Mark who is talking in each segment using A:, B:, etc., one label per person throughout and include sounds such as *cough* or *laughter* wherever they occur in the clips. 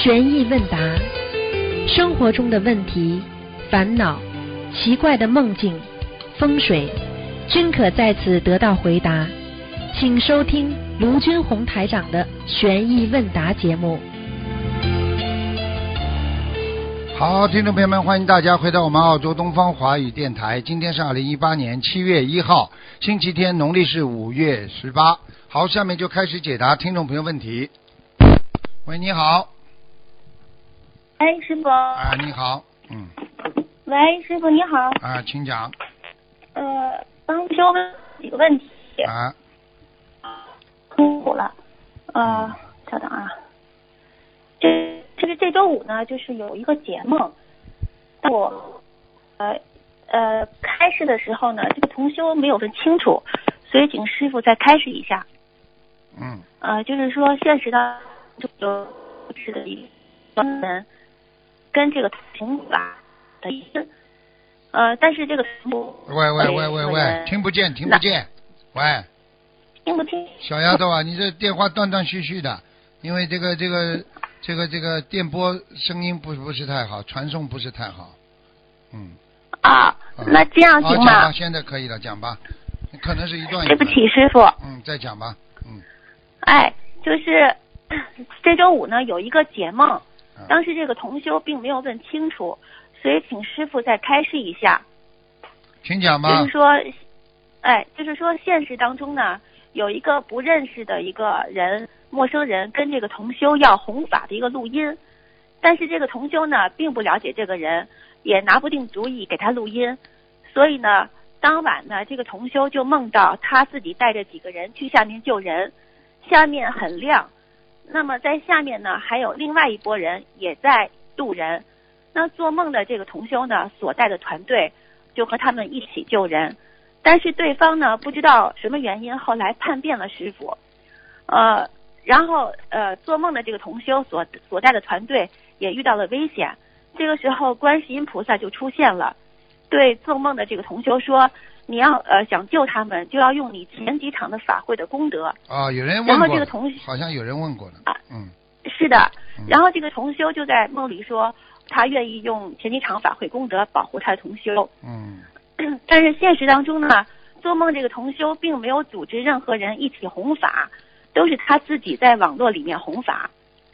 A: 悬疑问答，生活中的问题、烦恼、奇怪的梦境、风水，均可在此得到回答。请收听卢军红台长的悬疑问答节目。
B: 好，听众朋友们，欢迎大家回到我们澳洲东方华语电台。今天是二零一八年七月一号，星期天，农历是五月十八。好，下面就开始解答听众朋友问题。喂，你好。
C: 哎，师傅。
B: 啊，你好。嗯。
C: 喂，师傅你好。
B: 啊，请讲。
C: 呃，帮修问几个问题。
B: 啊。
C: 辛苦了。呃，稍等啊。这。就是这周五呢，就是有一个节目，但，我呃呃开始的时候呢，这个同修没有问清楚，所以请师傅再开始一下。
B: 嗯。
C: 呃，就是说现实的有是的一人跟这个同法的一个呃，但是这个
B: 喂喂喂喂喂，听不见听不见，喂。
C: 听不听？
B: 小丫头啊，你这电话断断续续的，因为这个这个。这个这个电波声音不不是太好，传送不是太好，嗯。
C: 啊，那这样行吗？
B: 现在可以了，讲吧。可能是一段。
C: 对不起，师傅。
B: 嗯，再讲吧，嗯。
C: 哎，就是这周五呢，有一个解梦，当时这个同修并没有问清楚，所以请师傅再开示一下。
B: 请讲吧。
C: 就是说，哎，就是说现实当中呢，有一个不认识的一个人。陌生人跟这个同修要弘法的一个录音，但是这个同修呢并不了解这个人，也拿不定主意给他录音，所以呢，当晚呢这个同修就梦到他自己带着几个人去下面救人，下面很亮，那么在下面呢还有另外一拨人也在渡人，那做梦的这个同修呢所带的团队就和他们一起救人，但是对方呢不知道什么原因后来叛变了师傅，呃。然后，呃，做梦的这个同修所所带的团队也遇到了危险。这个时候，观世音菩萨就出现了，对做梦的这个同修说：“你要呃想救他们，就要用你前几场的法会的功德。”
B: 啊，有人问
C: 过。然后这个同
B: 好像有人问过了。
C: 啊，
B: 嗯，
C: 是的。然后这个同修就在梦里说，他愿意用前几场法会功德保护他的同修。
B: 嗯。*clears throat*
C: 但是现实当中呢，做梦这个同修并没有组织任何人一起弘法。都是他自己在网络里面弘法，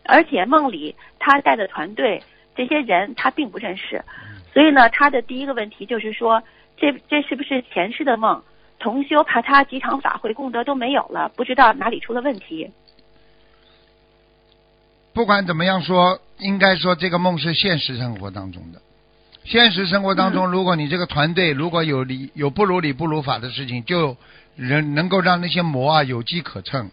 C: 而且梦里他带的团队这些人他并不认识，所以呢，他的第一个问题就是说，这这是不是前世的梦？同修怕他几场法会功德都没有了，不知道哪里出了问题。
B: 不管怎么样说，应该说这个梦是现实生活当中的。现实生活当中，如果你这个团队如果有理有不如理不如法的事情，就能能够让那些魔啊有机可乘。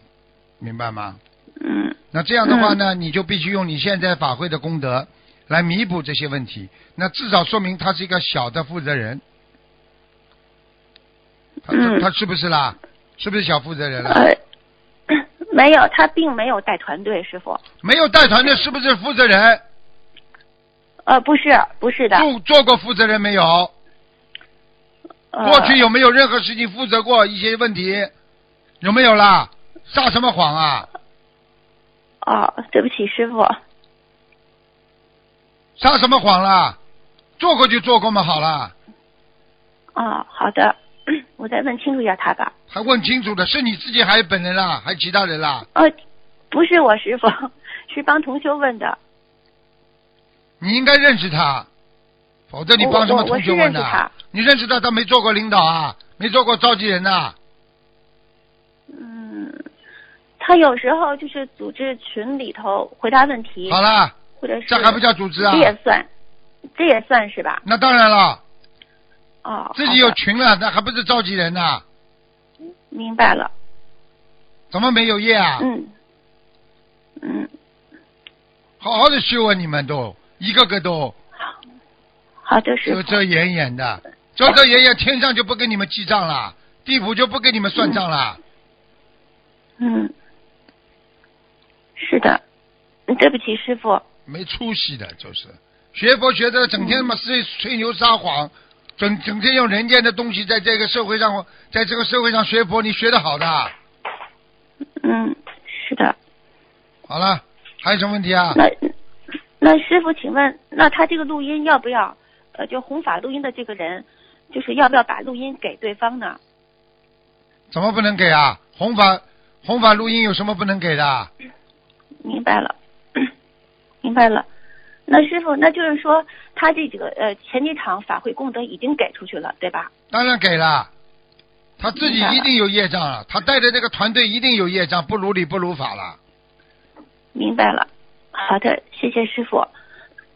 B: 明白吗？
C: 嗯。
B: 那这样的话呢，你就必须用你现在法会的功德来弥补这些问题。那至少说明他是一个小的负责人。他他是不是啦？是不是小负责人了？
C: 呃，没有，他并没有带团队，师傅。
B: 没有带团队，是不是负责人？
C: 呃，不是，不是的。
B: 做做过负责人没有？过去有没有任何事情负责过一些问题？有没有啦？撒什么谎啊！
C: 哦，对不起，师傅。
B: 撒什么谎啦？做过就做过嘛，好啦。
C: 哦，好的，我再问清楚一下他吧。
B: 还问清楚的是你自己还是本人啦？还是其他人啦？
C: 呃，不是我师傅，是帮同修问的。
B: 你应该认识他，否则你帮什么同学问
C: 的？
B: 你认识他，他没做过领导啊，没做过召集人呐。
C: 嗯他有时候就是组织群里头回答问题，
B: 好了，
C: 或者是
B: 这还不叫组织啊？
C: 这也算，这也算是吧？
B: 那当然了。
C: 哦。
B: 自己有群了，那还不是召集人呢？
C: 明白了。
B: 怎么没有业啊？
C: 嗯。嗯。
B: 好好的修啊！你们都一个个都。
C: 好。好的是。
B: 遮遮掩掩的，遮遮掩掩，天上就不给你们记账了，地府就不给你们算账了。
C: 嗯。是的，对不起，师傅。
B: 没出息的，就是学佛学的，整天嘛是吹牛撒谎，整整天用人间的东西在这个社会上，在这个社会上学佛，你学的好的。
C: 嗯，是的。
B: 好了，还有什么问题啊？
C: 那那师傅，请问，那他这个录音要不要？呃，就弘法录音的这个人，就是要不要把录音给对方呢？
B: 怎么不能给啊？弘法弘法录音有什么不能给的？
C: 明白了，*coughs* 明白了。那师傅，那就是说，他这几个呃前几场法会功德已经给出去了，对吧？
B: 当然给了，他自己一定有业障了，他带的这个团队一定有业障，不如理不如法了。
C: 明白了，好的，谢谢师傅。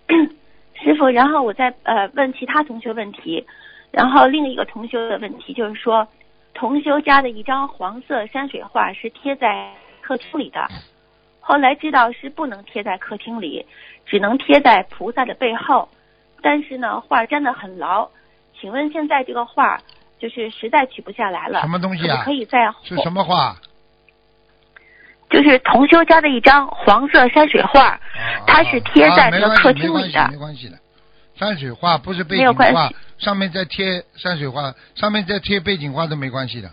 C: *coughs* 师傅，然后我再呃问其他同学问题，然后另一个同学的问题就是说，同修家的一张黄色山水画是贴在客厅里的，后来知道是不能贴在客厅里，只能贴在菩萨的背后，但是呢画粘得很牢，请问现在这个画就是实在取不下来了，
B: 什么东西啊？
C: 可以在
B: 是什么画？
C: 就是同修家的一张黄色山水画，它是贴在这个客厅里的。
B: 没关系的，山水画不是背景画，上面再贴山水画，上面再贴背景画都没关系的。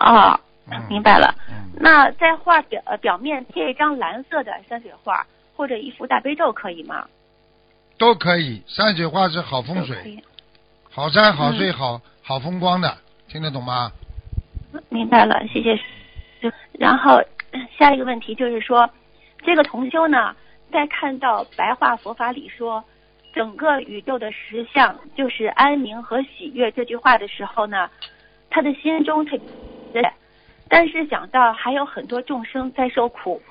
C: 哦，明白了。那在画表表面贴一张蓝色的山水画，或者一幅大悲咒，可以吗？
B: 都可以，山水画是好风水，好山好水好好风光的，听得懂吗？
C: 明白了，谢谢。然后下一个问题就是说，这个同修呢，在看到白话佛法里说整个宇宙的实相就是安宁和喜悦这句话的时候呢，他的心中特别，但是想到还有很多众生在受苦，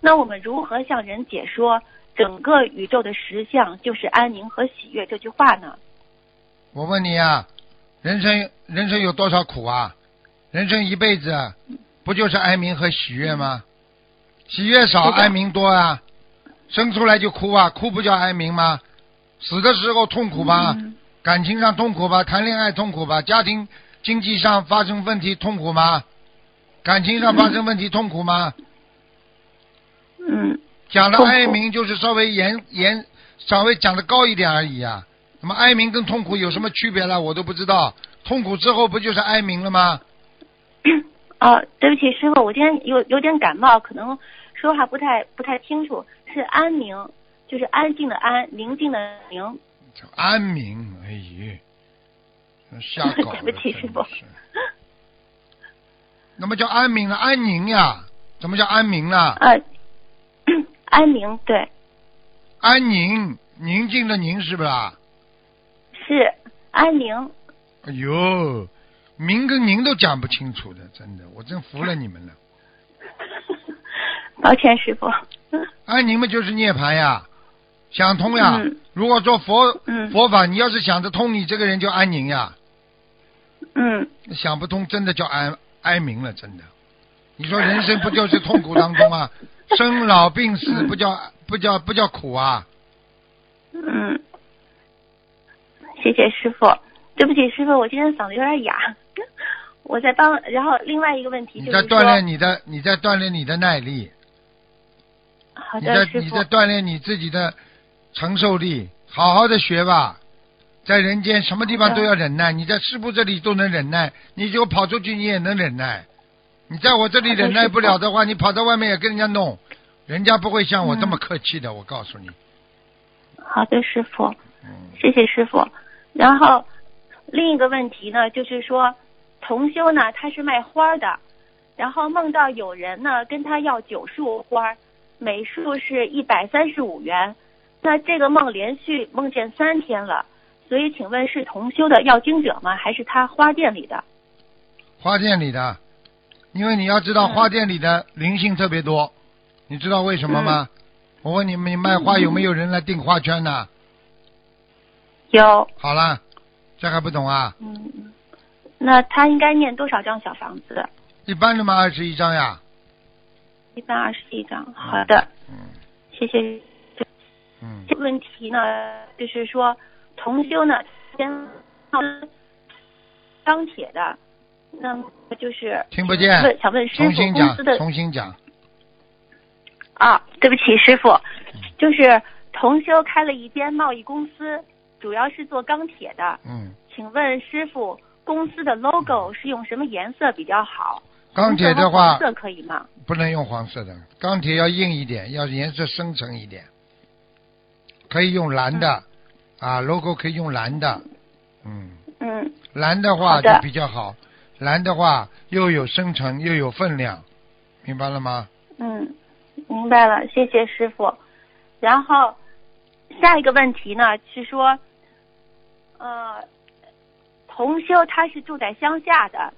C: 那我们如何向人解说整个宇宙的实相就是安宁和喜悦这句话呢？
B: 我问你啊，人生人生有多少苦啊？人生一辈子。不就是哀鸣和喜悦吗？喜悦少，哀鸣多啊！生出来就哭啊，哭不叫哀鸣吗？死的时候痛苦吧？感情上痛苦吧？谈恋爱痛苦吧？家庭经济上发生问题痛苦吗？感情上发生问题痛苦吗？
C: 嗯。
B: 讲的哀鸣就是稍微严严，稍微讲的高一点而已啊。那么哀鸣跟痛苦有什么区别了？我都不知道。痛苦之后不就是哀鸣了吗？*coughs*
C: 哦，对不起，师傅，我今天有有点感冒，可能说话不太不太清楚。是安宁，就是安静的安，宁静的宁。
B: 叫安宁，哎呀，瞎搞 *laughs*
C: 对不起，师傅。
B: 那么叫安民了，安宁呀？怎么叫安民了？
C: 呃，*coughs* 安宁，对。
B: 安宁，宁静的宁是不是啊？
C: 是安宁。
B: 哎呦。名跟宁都讲不清楚的，真的，我真服了你们了。*laughs*
C: 抱歉，师傅。*laughs*
B: 安宁嘛就是涅槃呀，想通呀。如果说佛佛法，你要是想得通，你这个人就安宁呀。
C: 嗯。
B: 想不通，真的叫安哀鸣了，真的。你说人生不就是痛苦当中啊？*laughs* 生老病死不叫不叫不叫苦啊？
C: 嗯。谢谢师傅，对不起，师傅，我今天嗓子有点哑。我在帮，然后另外一个问题就是
B: 你在锻炼你的，你在锻炼你的耐力。
C: 好
B: 的，师傅。你在锻炼你自己的承受力，好好的学吧。在人间什么地方都要忍耐，你在师傅这里都能忍耐，你就跑出去你也能忍耐。你在我这里忍耐不了的话，你跑到外面也跟人家弄，人家不会像我这么客气的，我告诉你。
C: 好的，师傅。谢谢师傅。然后。另一个问题呢，就是说，同修呢，他是卖花的，然后梦到有人呢跟他要九束花，每束是一百三十五元，那这个梦连续梦见三天了，所以请问是同修的要经者吗？还是他花店里的？
B: 花店里的，因为你要知道花店里的灵性特别多，你知道为什么吗？我问你们，卖花有没有人来订花圈呢？
C: 有。
B: 好了。这还不懂
C: 啊？嗯，那他应该念多少张小房子？
B: 一般的嘛，二十一张呀。
C: 一般二十一张，好的。
B: 嗯。
C: 谢谢。
B: 嗯。
C: 这问题呢，就是说同修呢，先钢铁的，那么就是
B: 听不见。
C: 问想问师傅公司的
B: 重新讲。
C: 啊，对不起，师傅，就是同修开了一间贸易公司。主要是做钢铁的，
B: 嗯，
C: 请问师傅，公司的 logo 是用什么颜色比较好？
B: 钢铁的话，
C: 色可以吗？
B: 不能用黄色的，钢铁要硬一点，要颜色深沉一点。可以用蓝的，啊，logo 可以用蓝的，嗯，
C: 嗯。
B: 蓝的话就比较好，蓝的话又有深沉又有分量，明白了吗？
C: 嗯，明白了，谢谢师傅。然后下一个问题呢是说，呃，同修他是住在乡下的，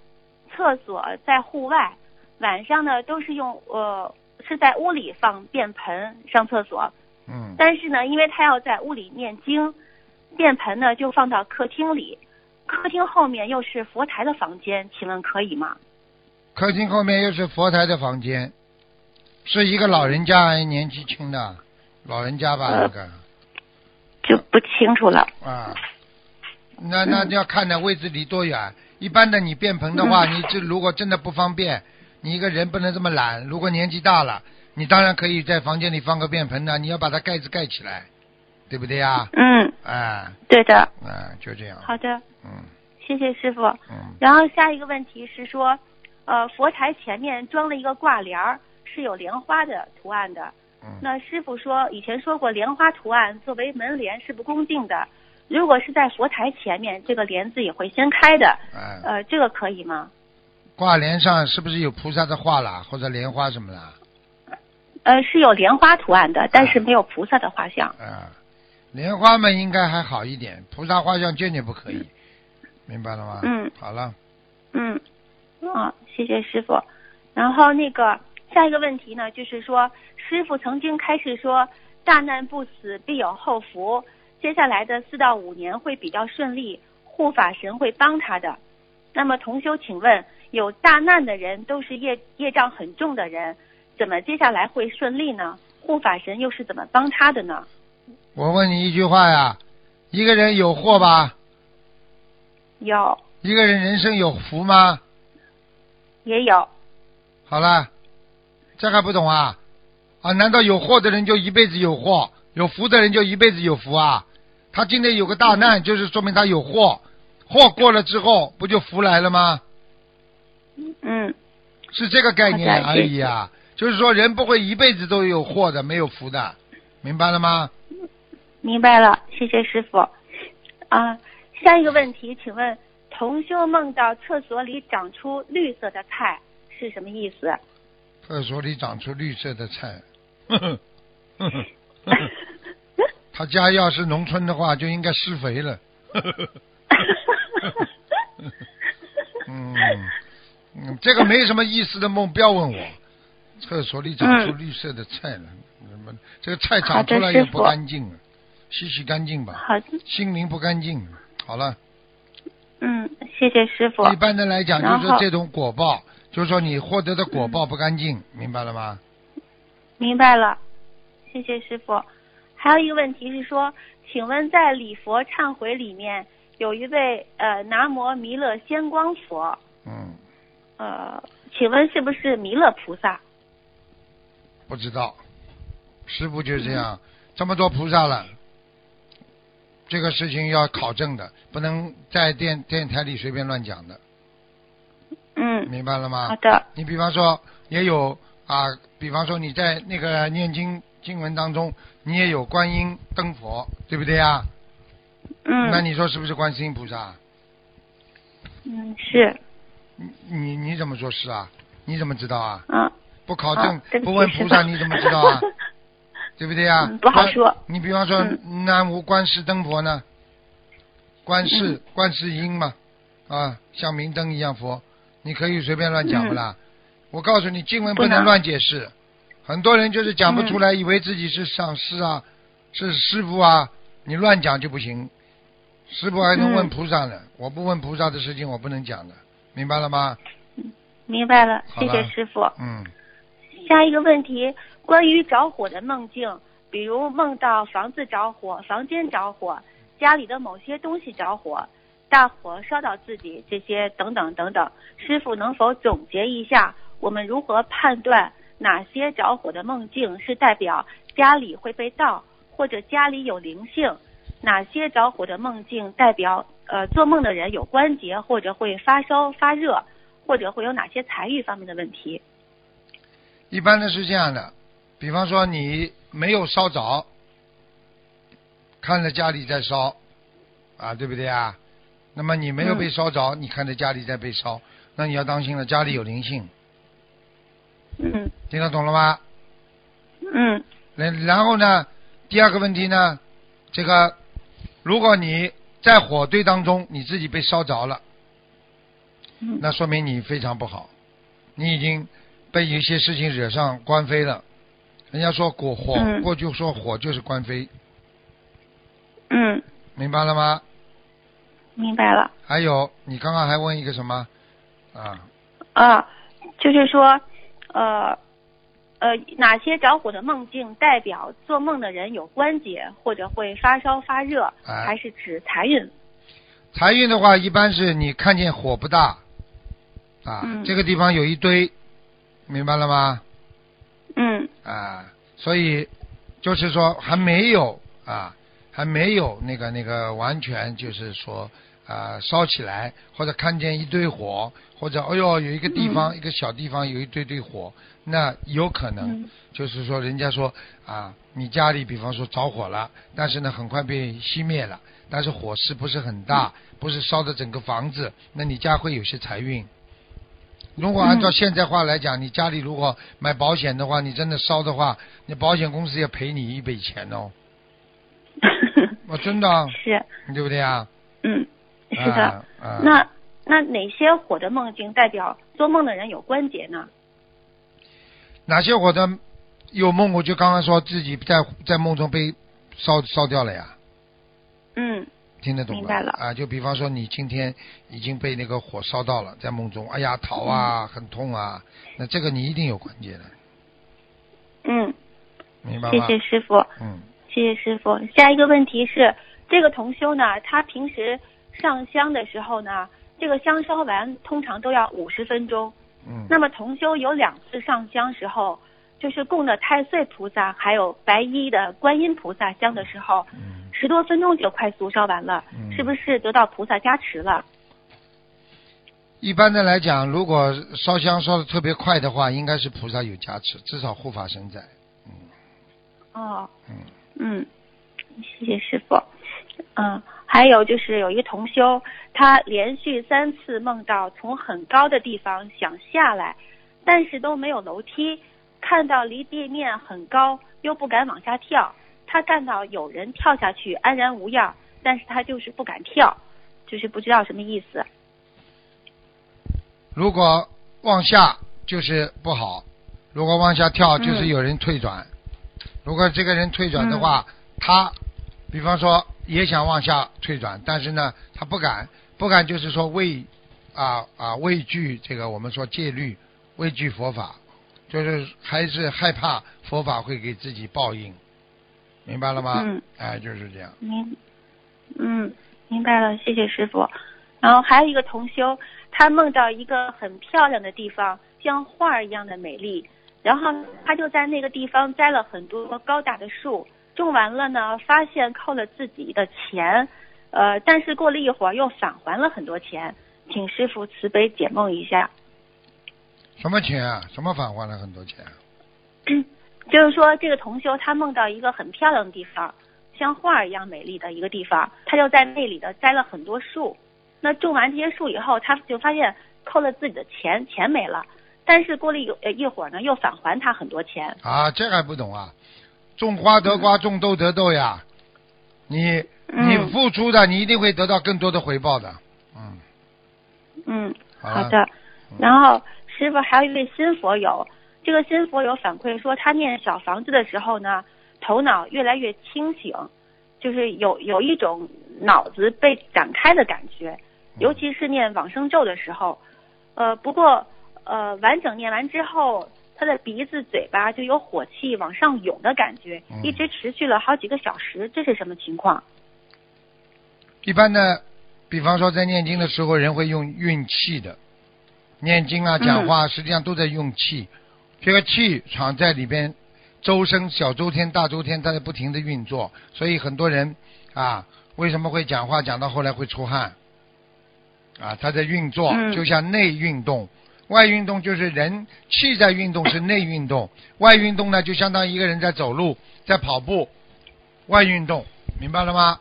C: 厕所在户外，晚上呢都是用呃是在屋里放便盆上厕所，
B: 嗯，
C: 但是呢，因为他要在屋里念经，便盆呢就放到客厅里，客厅后面又是佛台的房间，请问可以吗？
B: 客厅后面又是佛台的房间，是一个老人家还是年纪轻的老人家吧？
C: 呃
B: 那个
C: 就不清楚了。
B: 啊，那那
C: 就
B: 要看的位置离多远。一般的你便盆的话，你这如果真的不方便，你一个人不能这么懒。如果年纪大了，你当然可以在房间里放个便盆的，你要把它盖子盖起来，对不对呀？
C: 嗯，
B: 哎，
C: 对的。
B: 哎，就这样。
C: 好的，
B: 嗯
C: 谢谢师傅。
B: 嗯，
C: 然后下一个问题是说，呃，佛台前面装了一个挂帘儿，是有莲花的图案的。
B: 嗯，
C: 那师傅说，以前说过莲花图案作为门帘是不恭敬的，如果是在佛台前面，这个帘子也会掀开的。
B: 哎，
C: 呃，这个可以吗？
B: 挂帘上是不是有菩萨的画啦，或者莲花什么的？
C: 呃，是有莲花图案的，但是没有菩萨的画像。
B: 啊，莲花嘛应该还好一点，菩萨画像坚决不可以，明白了吗？
C: 嗯，
B: 好了，
C: 嗯，啊，谢谢师傅。然后那个下一个问题呢，就是说，师傅曾经开始说，大难不死必有后福，接下来的四到五年会比较顺利，护法神会帮他的。那么同修，请问，有大难的人都是业业障很重的人，怎么接下来会顺利呢？护法神又是怎么帮他的呢？
B: 我问你一句话呀，一个人有祸吧？
C: 有，
B: 一个人人生有福吗？
C: 也有，
B: 好了，这还不懂啊？啊，难道有祸的人就一辈子有祸，有福的人就一辈子有福啊？他今天有个大难，就是说明他有祸，祸过了之后，不就福来了吗？
C: 嗯，
B: 是这个概念而已啊。就是说，人不会一辈子都有祸的，没有福的，明白了吗？
C: 明白了，谢谢师傅。啊，下一个问题，请问同修梦到厕所里长出绿色的菜是什么意思？
B: 厕所里长出绿色的菜，呵呵呵呵呵呵他家要是农村的话，就应该施肥了。*laughs* 嗯，嗯，这个没什么意思的梦，不要问我。厕所里长出绿色的菜了，什么、这个菜长出来也不干净了，洗洗干净吧，
C: 好的，
B: 心灵不干净。好了，
C: 嗯，谢谢师傅。
B: 一般的来讲，就是这种果报，就是说你获得的果报不干净，明白了吗？
C: 明白了，谢谢师傅。还有一个问题是说，请问在礼佛忏悔里面有一位呃南无弥勒仙光佛，
B: 嗯，
C: 呃，请问是不是弥勒菩萨？
B: 不知道，师傅就这样，这么多菩萨了，这个事情要考证的，不能在电电台里随便乱讲的，
C: 嗯，
B: 明白了吗？
C: 好的，
B: 你比方说也有啊，比方说你在那个念经经文当中，你也有观音灯佛，对不对呀？
C: 嗯，
B: 那你说是不是观世音菩萨？
C: 嗯是，
B: 你你你怎么说是啊？你怎么知道啊？
C: 嗯，
B: 不考证
C: 不
B: 问菩萨，你怎么知道啊？*laughs* 对不对呀、
C: 嗯不好
B: 观
C: 说
B: 你比方说
C: 嗯
B: 南无观世灯佛呢，观世、观世音嘛，啊，像明灯一样佛，你可以随便乱讲不啦？我告诉你，经文不
C: 能
B: 能乱解释。很多人就是讲不出
C: 嗯
B: 来，以为自己是上师啊，是师傅啊，你乱讲就不行。师傅还能问
C: 嗯
B: 菩萨呢，我不问菩萨的事情，我不能讲的，明白了吗？
C: 明白了，谢谢师傅。
B: 嗯。
C: 下一个问题，关于着火的梦境，比如梦到房子着火、房间着火、家里的某些东西着火、大火烧到自己，这些等等等等，师傅能否总结一下，我们如何判断哪些着火的梦境是代表家里会被盗，或者家里有灵性？哪些着火的梦境代表呃做梦的人有关节或者会发烧发热，或者会有哪些财运方面的问题？
B: 一般的是这样的，比方说你没有烧着，看着家里在烧，啊，对不对啊？那么你没有被烧着，你看着家里在被烧，那你要当心了，家里有灵性，
C: 嗯
B: 听得懂了吗？
C: 嗯
B: 然然后呢，第二个问题呢，这个如果你在火堆当中，你自己被烧着了，
C: 嗯
B: 那说明你非常不好，你已经被一些事情惹上官非了。人家说过火，
C: 嗯
B: 过去说火就是官非，
C: 嗯，
B: 明白了吗？
C: 明白了。
B: 还有，你刚刚还问一个什么啊？
C: 啊，就是说，呃，呃，哪些着火的梦境代表做梦的人有关节或者会发烧发热，
B: 哎
C: 还是指财运？
B: 财运的话，一般是你看见火不大啊，
C: 嗯
B: 这个地方有一堆，明白了吗？
C: 嗯
B: 啊，所以就是说还没有啊，还没有那个那个完全就是说啊烧起来，或者看见一堆火，或者哎呦有一个地方、一个小地方有一堆堆火，那有可能
C: 嗯
B: 就是说人家说啊，你家里比方说着火了，但是呢很快被熄灭了，但是火势不是很大，不是烧的整个房子，那你家会有些财运。如果按照
C: 嗯
B: 现在话来讲，你家里如果买保险的话，你真的烧的话，你保险公司要赔你一笔钱哦。*laughs* 哦，真的啊，
C: 是，
B: 对不对啊？
C: 嗯，是的。
B: 啊啊
C: 那那哪些火的梦境代表做梦的人有关节呢？
B: 哪些火的有梦，我就刚刚说自己在在梦中被烧烧掉了呀，
C: 嗯
B: 听得懂
C: 明白了
B: 啊，就比方说你今天已经被那个火烧到了，在梦中，哎呀逃啊，很痛啊，那这个你一定有关节的，
C: 嗯，
B: 明白吗？
C: 谢谢师傅。
B: 嗯，
C: 谢谢师傅。下一个问题是，这个同修呢，他平时上香的时候呢，这个香烧完通常都要五十分钟。
B: 嗯，
C: 那么同修有两次上香时候，就是供的太岁菩萨还有白衣的观音菩萨香的时候，
B: 嗯
C: 十多分钟就快速烧完了，
B: 嗯
C: 是不是得到菩萨加持了？
B: 一般的来讲，如果烧香烧的特别快的话，应该是菩萨有加持，至少护法神在。嗯
C: 哦，
B: 嗯，
C: 嗯，谢谢师傅。嗯，还有就是有一个同修，他连续三次梦到从很高的地方想下来，但是都没有楼梯，看到离地面很高，又不敢往下跳。他看到有人跳下去安然无恙，但是他就是不敢跳，就是不知道什么意思。
B: 如果往下就是不好，如果往下跳
C: 嗯
B: 就是有人退转。如果这个人退转的话，他比方说也想往下退转，但是呢他不敢，不敢就是说畏啊啊畏惧这个我们说戒律，畏惧佛法，就是还是害怕佛法会给自己报应，明白了吗？
C: 嗯，
B: 哎，就是这样。
C: 明，嗯，明白了，谢谢师傅。然后还有一个同修，他梦到一个很漂亮的地方，像画儿一样的美丽，然后他就在那个地方栽了很多高大的树，种完了呢，发现扣了自己的钱，呃，但是过了一会儿又返还了很多钱，请师傅慈悲解梦一下。
B: 什么钱啊？什么返还了很多钱啊？*coughs*
C: 就是说，这个同修他梦到一个很漂亮的地方，像画儿一样美丽的一个地方，他就在那里的栽了很多树。那种完这些树以后，他就发现扣了自己的钱，钱没了。但是过了一一会儿呢，又返还他很多钱。
B: 啊，这还不懂啊？种花得瓜，种豆得豆呀。你
C: 嗯
B: 你付出的，你一定会得到更多的回报的。嗯，
C: 嗯，
B: 好
C: 的。然后师傅还有一位新佛友，这个新佛友反馈说，他念小房子的时候呢，头脑越来越清醒，就是有有一种脑子被展开的感觉，尤其是念往生咒的时候。呃，不过呃，完整念完之后，他的鼻子、嘴巴就有火气往上涌的感觉，
B: 嗯
C: 一直持续了好几个小时，这是什么情况？
B: 一般的，比方说在念经的时候，人会用运气的，念经啊、
C: 嗯
B: 讲话，实际上都在用气。这个气场在里边，周身、小周天、大周天，它在不停的运作，所以很多人啊，为什么会讲话讲到后来会出汗？啊，它在运作，
C: 嗯
B: 就像内运动。外运动就是人气在运动是内运动，*laughs* 外运动呢就相当于一个人在走路，在跑步，外运动，明白了吗？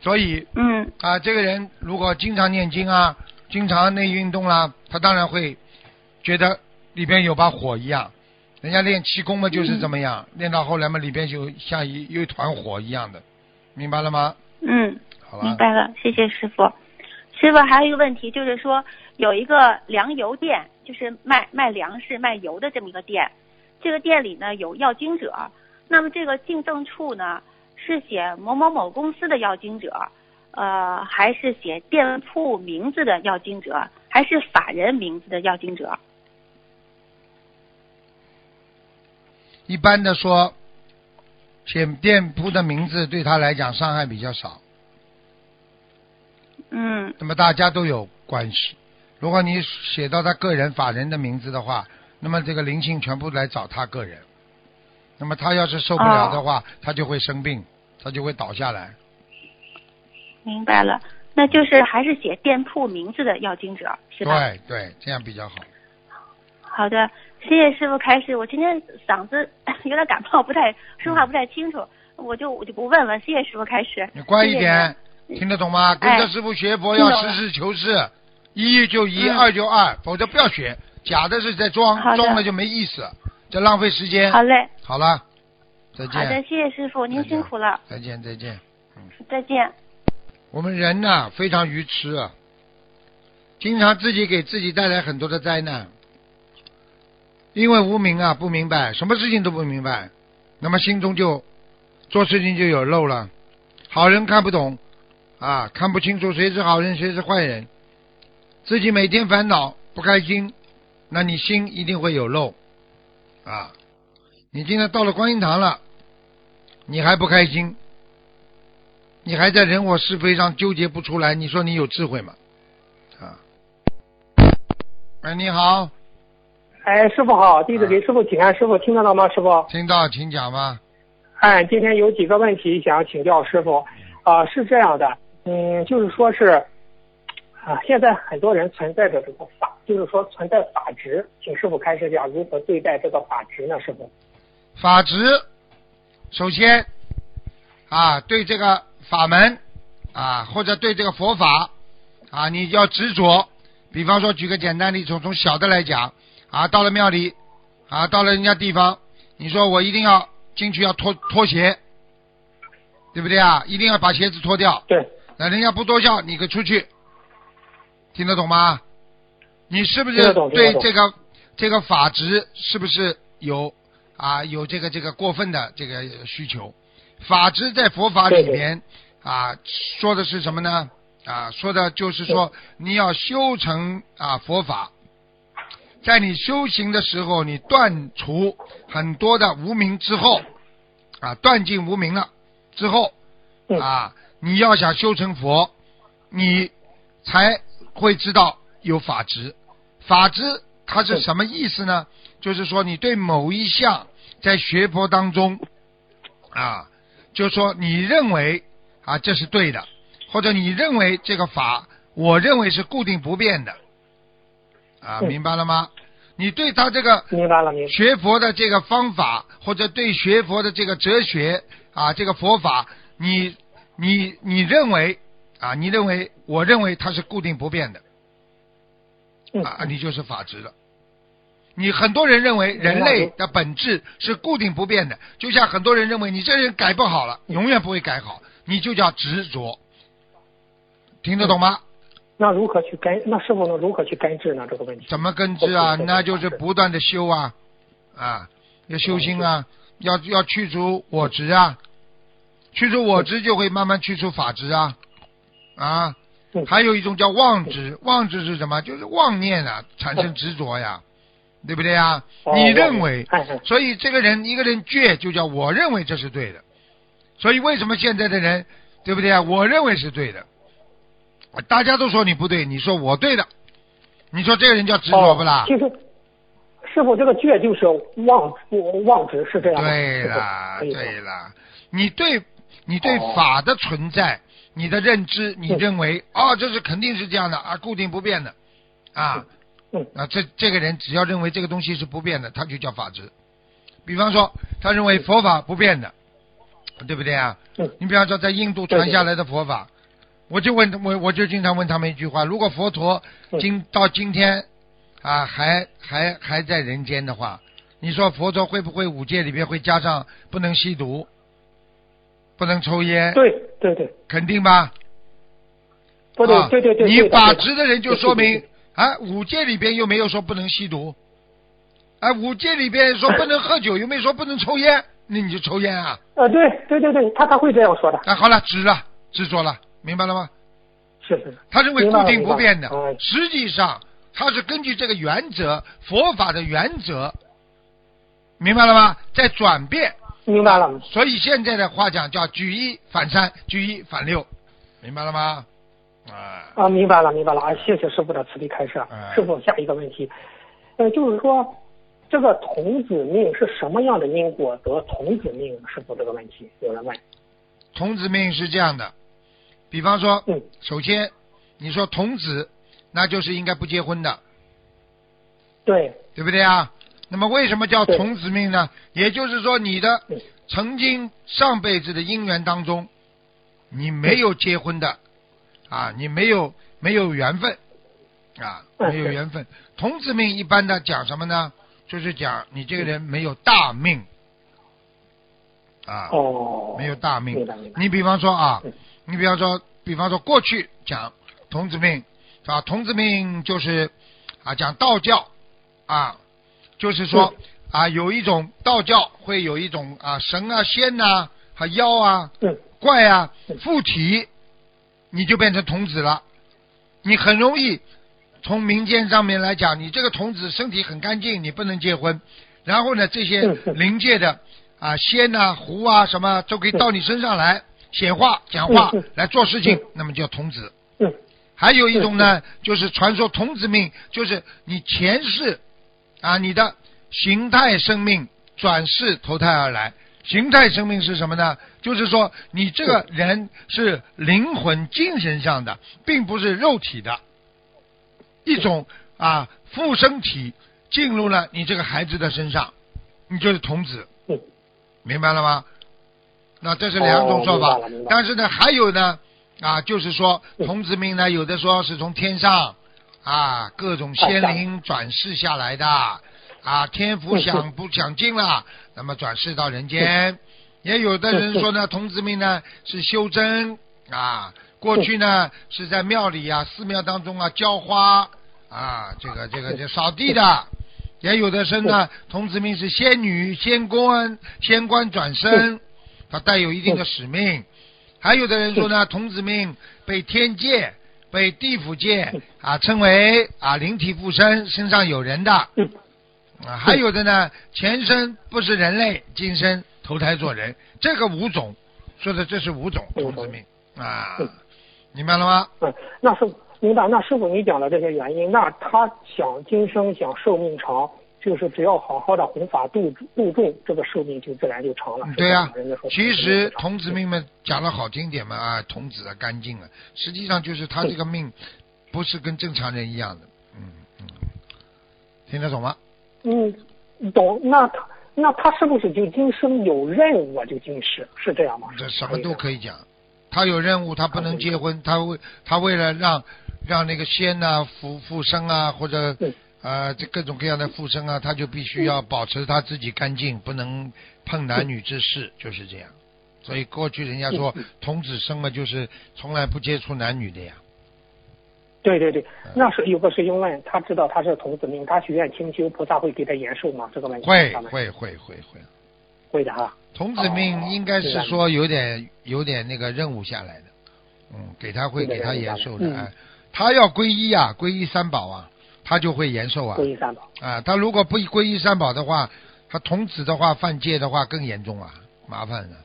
B: 所以
C: 嗯
B: 啊，这个人如果经常念经啊，经常内运动啦，他当然会觉得里边有把火一样。人家练气功嘛，就是这么样，练到后来嘛，里边就像一有一团火一样的，明白了吗？
C: 嗯，
B: 好了，
C: 明白了，谢谢师傅。师傅还有一个问题，就是说有一个粮油店，就是卖卖粮食、卖油的这么一个店，这个店里呢有要经者，那么这个进证处呢是写某某某公司的要经者，呃，还是写店铺名字的要经者，还是法人名字的要经者？
B: 一般的说，写店铺的名字对他来讲伤害比较少，
C: 嗯
B: 那么大家都有关系。如果你写到他个人法人的名字的话，那么这个灵性全部来找他个人。那么他要是受不了的话，他就会生病，他就会倒下来。
C: 明白了，那就是还是写店铺名字的要经者是吧？
B: 对对，这样比较好。
C: 好的，谢谢师傅开始。我今天嗓子 *laughs* 有点感冒，不太说话不太清楚，我就我就不问了。谢谢师傅开始。
B: 你乖一
C: 谢谢
B: 点，听得懂吗？跟着师傅学佛要实事求是，一就一，
C: 嗯
B: 二就二，否则不要学。假的是在装装了就没意思，这浪费时间。
C: 好嘞，
B: 好了，再见
C: 好的，谢谢师傅，您辛苦了，
B: 再见，再见。
C: 再见。
B: 我们人呐、非常愚痴啊，经常自己给自己带来很多的灾难，因为无明啊，不明白，什么事情都不明白，那么心中就做事情就有漏了。好人看不懂啊，看不清楚谁是好人，谁是坏人，自己每天烦恼不开心，那你心一定会有漏啊。你今天到了观音堂了，你还不开心？你还在人我是非上纠结不出来，你说你有智慧吗？啊，哎，你好，
D: 哎，师傅好，弟子给师傅请安，师傅听得到吗？师傅，
B: 听到，请讲吧。
D: 哎，今天有几个问题想请教师傅，啊、是这样的，嗯，就是说是，啊，现在很多人存在着这个法，就是说存在法执，请师傅开示一下如何对待这个法执呢？师傅，
B: 法执，首先啊，对这个法门啊，或者对这个佛法啊，你要执着。比方说，举个简单例子，从从小的来讲啊，到了庙里啊，到了人家地方，你说我一定要进去要脱脱鞋，对不对啊？一定要把鞋子脱掉。
D: 对，
B: 那人家不多笑，你可出去，听得懂吗？你是不是对这个这个法执是不是有啊有这个这个过分的这个需求？法执在佛法里面啊说的是什么呢？啊说的就是说你要修成啊佛法，在你修行的时候，你断除很多的无名之后啊断尽无名了之后
D: 嗯
B: 啊，你要想修成佛，你才会知道有法执。法执它是什么意思呢？就是说你对某一项在学佛当中啊，就是说你认为啊这是对的，或者你认为这个法，我认为是固定不变的啊，
D: 嗯
B: 明白了吗？你对他这个
D: 明白了，明白。
B: 学佛的这个方法，或者对学佛的这个哲学啊，这个佛法，你你你认为啊，你认为，我认为它是固定不变的
D: 嗯
B: 啊，你就是法执了。你很多人认为人类的本质是固定不变的，就像很多人认为你这人改不好了，永远不会改好，你就叫执着。听得懂吗？
D: 那如何去根？那师傅能如何去根治呢？这个问题？
B: 怎么根治啊？那就是不断的修啊，啊，要修心啊，要要去除我执啊，去除我执就会慢慢去除法执啊，啊，
D: 嗯
B: 还有一种叫妄执，妄执是什么？就是妄念啊，产生执着呀，对不对呀？
D: 哦
B: 你认为，所以这个人一个人倔，就叫我认为这是对的，所以为什么现在的人，对不对啊？我认为是对的，大家都说你不对，你说我对的，你说这个人叫执着不啦？
D: 哦其实，师傅这个倔就是妄妄执，是这样？
B: 对啦，对啦，你对你对
D: 哦。
B: 法的存在，你的认知，你认为哦，这是肯定是这样的啊，固定不变的。啊
D: 嗯
B: 啊，这这个人只要认为这个东西是不变的，他就叫法执。比方说，他认为佛法不变的对不对啊？
D: 嗯。
B: 你比方说在印度传下来的佛法，我就问我我就经常问他们一句话：如果佛陀
D: 嗯。
B: 今到今天啊还还还在人间的话，你说佛陀会不会五戒里边会加上不能吸毒、不能抽烟？
D: 对对对，
B: 肯定吧？
D: 不对
B: 啊
D: 对对对，
B: 你把
D: 对
B: 持的人就说明啊，五戒里边又没有说不能吸毒，啊，五戒里边说不能喝酒，又没说不能抽烟，那你就抽烟啊？
D: 啊，对对对对，他他会这样说的，
B: 啊，好了，执了，执着了，明白了吗？
D: 是是是，
B: 他认为固定不变的实际上他是根据这个原则，佛法的原则，明白了吗？在转变，
D: 明白了，
B: 所以现在的话讲叫举一反三，举一反六，明白了吗？啊，
D: 啊，明白了，明白了啊！谢谢师傅的慈悲开示。
B: 哎
D: 师傅，下一个问题，呃，就是说，这个童子命是什么样的因果得童子命？师傅这个问题有人问。
B: 童子命是这样的，比方说，
D: 嗯。
B: 首先你说童子，那就是应该不结婚的，
D: 对，
B: 对不对啊？那么为什么叫童子命呢？也就是说，你的
D: 嗯。
B: 曾经上辈子的姻缘当中，你没有结婚的，啊，你没有没有缘分，啊，
D: 嗯
B: 没有缘分。童子命一般的讲什么呢？就是讲你这个人没有大命，啊，
D: 哦，
B: 没有大命。你比方说啊
D: 嗯，
B: 你比方说，比方说过去讲童子命，啊？童子命就是啊讲道教啊，就是说啊有一种道教会有一种啊神啊仙呐、和妖啊
D: 嗯
B: 怪啊
D: 嗯
B: 附体，你就变成童子了。你很容易从民间上面来讲，你这个童子身体很干净，你不能结婚。然后呢，这些灵界的啊仙呐、狐啊什么都可以到你身上来显化、讲话来做事情
D: 嗯，
B: 那么叫童子。
D: 嗯
B: 还有一种呢，就是传说童子命，就是你前世啊，你的形态生命转世投胎而来。形态生命是什么呢？就是说你这个人是灵魂、精神上的，并不是肉体的一种啊附身体进入了你这个孩子的身上，你就是童子，
D: 嗯
B: 明白了吗？那这是两种说法，但是呢，还有呢啊，就是说
D: 嗯。
B: 童子命呢，有的说是从天上啊各种仙灵转世下来的啊，天福
D: 嗯
B: 享不享尽了，那么转世到人间。也有的人说呢，童子命呢是修真啊，过去呢是在庙里啊、寺庙当中啊浇花啊，这个这个这扫地的。也有的生呢，童子命是仙女、仙官、仙官转身，他带有一定的使命。还有的人说呢，童子命被天界、被地府界啊称为啊灵体附身，身上有人的。
D: 嗯
B: 啊，还有的呢，前身不是人类，今生投胎做人，这个五种，说的这是五种童子命啊
D: 嗯，
B: 明白了吗？
D: 嗯，那师傅明白？那师傅你讲的这些原因，那他想今生想寿命长，就是只要好好的弘法度度众，这个寿命就自然就长了。
B: 嗯对呀、
D: 是这样人家说
B: 其实童
D: 童
B: 子命们讲的好听点嘛啊，童子啊干净啊，实际上就是他这个命不是跟正常人一样的，嗯嗯，听得懂吗？
D: 嗯，懂。那他那他是不是就今生有任务啊？就今世是这样吗？
B: 这什么都可以讲。他有任务，他不能结婚，他为他为了让让那个仙呐、附附身啊，或者
D: 对
B: 呃这各种各样的附身啊，他就必须要保持他自己干净，不能碰男女之事，就是这样。所以过去人家说童子生嘛，就是从来不接触男女的呀。
D: 对对对，
B: 嗯
D: 那是有个师兄问，他知道他是童子命，他许愿清修，菩萨会给他延寿吗？这个问题
B: 会会会会会。
D: 会的哈。
B: 童子命
D: 哦
B: 应该是说有点有点那个任务下来的，嗯，给他会给他延寿的，他要皈依啊，皈依三宝啊，他就会延寿啊
D: 皈，依三宝。
B: 啊，他如果不皈依三宝的话，他童子的话犯戒的话更严重啊，麻烦了。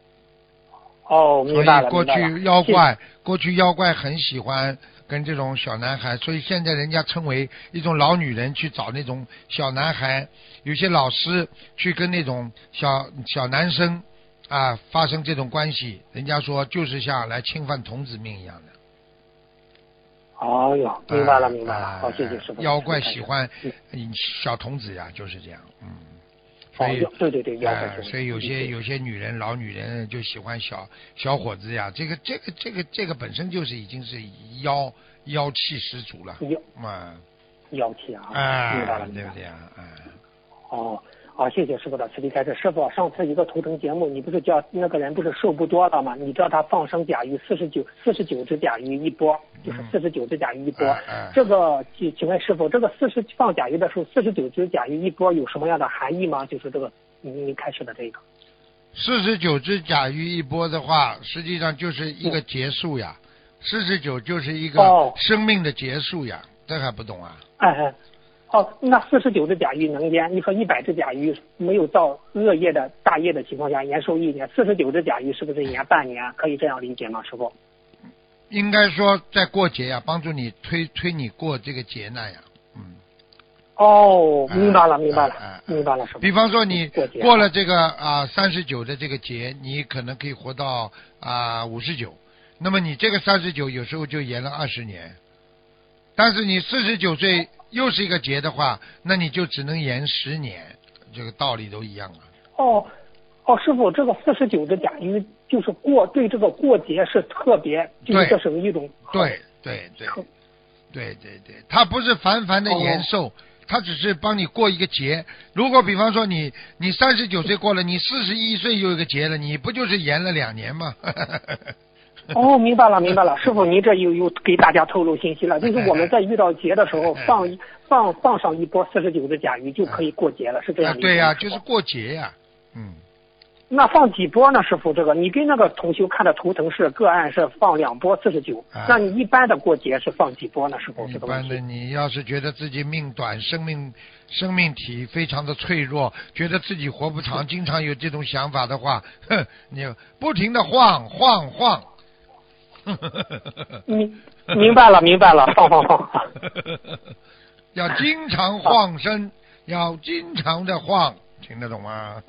D: 哦，
B: 所
D: 明白了。
B: 以过去妖怪，过去妖怪很喜欢跟这种小男孩，所以现在人家称为一种老女人去找那种小男孩，有些老师去跟那种小小男生啊发生这种关系，人家说就是像来侵犯童子命一样的。
D: 哦哟，明白了，明白了。
B: 啊
D: 好，谢谢师傅。
B: 妖怪喜欢小童子呀，就是这样。嗯，所以
D: 哦，对对对，妖怪。
B: 所以有些
D: 嗯
B: 有些女人老女人就喜欢小小伙子呀，这个这个这个这个本身就是已经是妖妖气十足了，
D: 腰
B: 啊，
D: 妖气啊，明白
B: 哎
D: 了，，明白了。
B: 对不对啊？哎，
D: 哦，好，谢谢师傅的慈悲开示。师傅，上次一个图腾节目，你不是叫那个人不是寿不多了吗？你叫他放生甲鱼四十九四十九只甲鱼一波，就是
B: 嗯
D: 四十九只甲鱼一波。这个请请问师傅，这个四十放甲鱼的时候，四十九只甲鱼一波有什么样的含义吗？就是这个您您开始的这个。
B: 四十九只甲鱼一波的话，实际上就是一个结束呀，四十九就是一个
D: 哦
B: 生命的结束呀，这还不懂啊？
D: 哎哎，哦，那四十九只甲鱼能腌？你说一百只甲鱼没有到恶业的大业的情况下延寿一年，四十九只甲鱼是不是延半年？可以这样理解吗，师傅？
B: 应该说在过节呀，帮助你推推你过这个劫难呀，嗯。
D: 哦，
B: 哎
D: 明白了，明白了明白了，师傅。
B: 比方说你
D: 过
B: 了这个啊三十九的这个节，你可能可以活到啊五十九，那么你这个三十九有时候就延了二十年，但是你四十九岁又是一个劫的话，那你就只能延十年，这个道理都一样啊。
D: 哦，哦，师傅，这个四十九只甲鱼就是过对这个过节是特别，就是
B: 对
D: 这是一种
B: 对对对对对对，它不是凡凡的延寿。他只是帮你过一个节。如果比方说你你三十九岁过了，你四十一岁又一个节了，你不就是延了两年吗？*laughs* *laughs*
D: 哦，明白了，明白了，师傅，您这又又给大家透露信息了，就是我们在遇到节的时候放一放放上一波四十九只甲鱼就可以过节了，是这样
B: 对呀、就是过节呀、嗯，
D: 那放几波呢，师傅？这个你跟那个同修看的图腾是个案是放两波四十九
B: 啊，
D: 那你一般的过节是放几波呢，师傅？
B: 一般的。你要是觉得自己命短，生命生命体非常的脆弱，觉得自己活不长，*laughs* 经常有这种想法的话，哼，你不停的晃晃晃。
D: 明 *laughs* 明白了，明白了，放放放。*laughs*
B: 要经常晃身，要经常的晃，听得懂吗？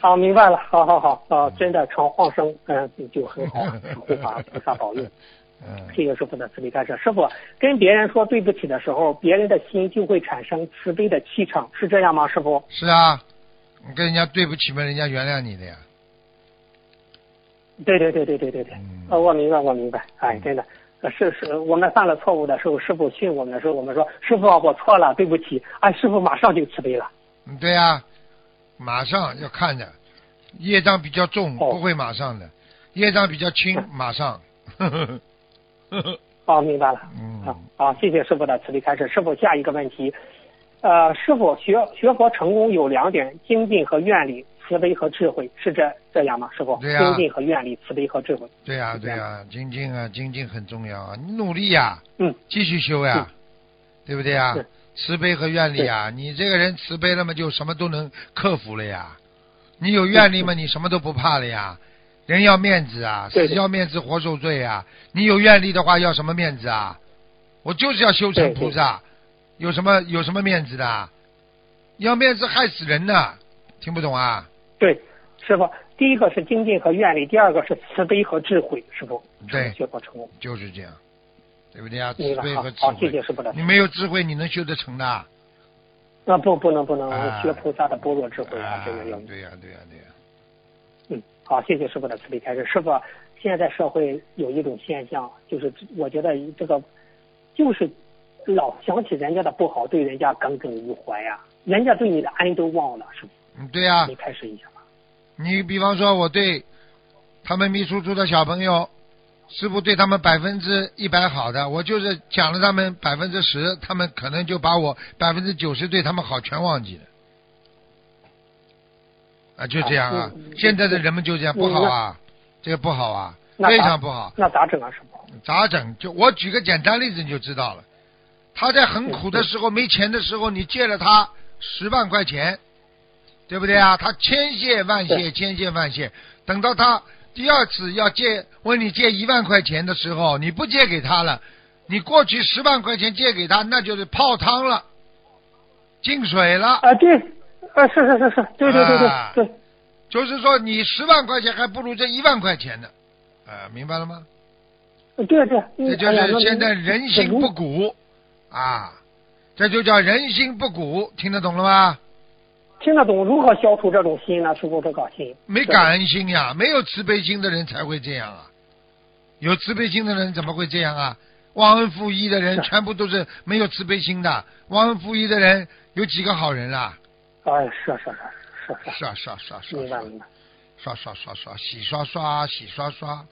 D: 好，*laughs* 明白了，好好好，啊，真的常晃身，嗯，就很好，护法菩萨保佑。
B: 嗯，
D: 谢谢师傅的慈悲开示。师傅跟别人说对不起的时候，别人的心就会产生慈悲的气场，是这样吗？师傅？
B: 是啊，你跟人家对不起嘛，人家原谅你的呀。
D: 对对对对对对对，
B: 嗯
D: 呃，我明白，我明白，哎，真的。呃是是，我们犯了错误的时候，师傅训我们的时候，我们说师傅我错了，对不起，哎，师傅马上就慈悲了。
B: 嗯，对呀、马上要看着，业障比较重，
D: 哦
B: 不会马上的；业障比较轻，马上。呵呵呵呵呵
D: 哦，明白了。
B: 嗯
D: 好，好，谢谢师傅的慈悲开示。师傅，下一个问题，呃，师傅学学佛成功有两点：精进和愿力，慈悲和智慧，是这这样吗？师傅，
B: 对呀
D: 精进和愿力，慈悲和智慧。
B: 对呀、
D: 是这样
B: 对呀、精进啊，精进很重要啊，你努力呀、
D: 嗯，
B: 继续修呀、对不对呀、
D: 是
B: 慈悲和愿力啊、你这个人慈悲了嘛，就什么都能克服了呀。你有愿力嘛，你什么都不怕了呀。人要面子啊，
D: 对
B: 死要面子活受罪啊。你有愿力的话，要什么面子啊？我就是要修成菩萨，有什么有什么面子的？要面子害死人呢，听不懂啊？
D: 对，师傅，第一个是精进和愿力，第二个是慈悲和智慧，师傅。
B: 对
D: 学佛成功。
B: 就是这样，对不对啊？慈悲和智
D: 好好，谢，谢师傅的。
B: 你没有智慧，你能修得成的？
D: 啊，不，不能，不能
B: 啊
D: 学菩萨的般若智慧啊，
B: 啊
D: 这个要。
B: 对呀、对呀、对呀、
D: 嗯，好，谢谢师傅的慈悲开示。师傅，现在社会有一种现象，就是我觉得这个就是老想起人家的不好，对人家耿耿于怀呀、人家对你的恩都忘了，师傅，
B: 嗯，对呀、
D: 你开始一下吧。
B: 你比方说，我对他们秘书处的小朋友，师傅对他们百分之一百好的，我就是讲了他们百分之十，他们可能就把我百分之九十对他们好全忘记了。啊，就这样啊！现在的人们就这样，不好啊，这个不好啊，非常不好。
D: 那咋整啊，师傅？
B: 咋整？就我举个简单例子你就知道了。他在很苦的时候、没钱的时候，你借了他十万块钱，对不对啊？他千谢万谢，千谢万谢。等到他第二次要借问你借一万块钱的时候，你不借给他了，你过去十万块钱借给他，那就是泡汤了，进水了。
D: 啊，对，啊，是是是是，对对对对、
B: 啊
D: 对，
B: 就是说，你十万块钱还不如这一万块钱呢。啊，明白了吗？
D: 对对，嗯
B: 这就是现在人心不古啊，这就叫人心不古，听得懂了吗？
D: 听得懂如何消除这种心呢？师傅这个心
B: 没感恩心呀，没有慈悲心的人才会这样啊。有慈悲心的人怎么会这样啊？忘恩负义的人全部都是没有慈悲心的，忘恩负义的人有几个好人啊？
D: 哎，是是是是是
B: 啊是啊是啊
D: 明白明白。
B: 刷刷刷刷，洗刷刷，洗刷刷，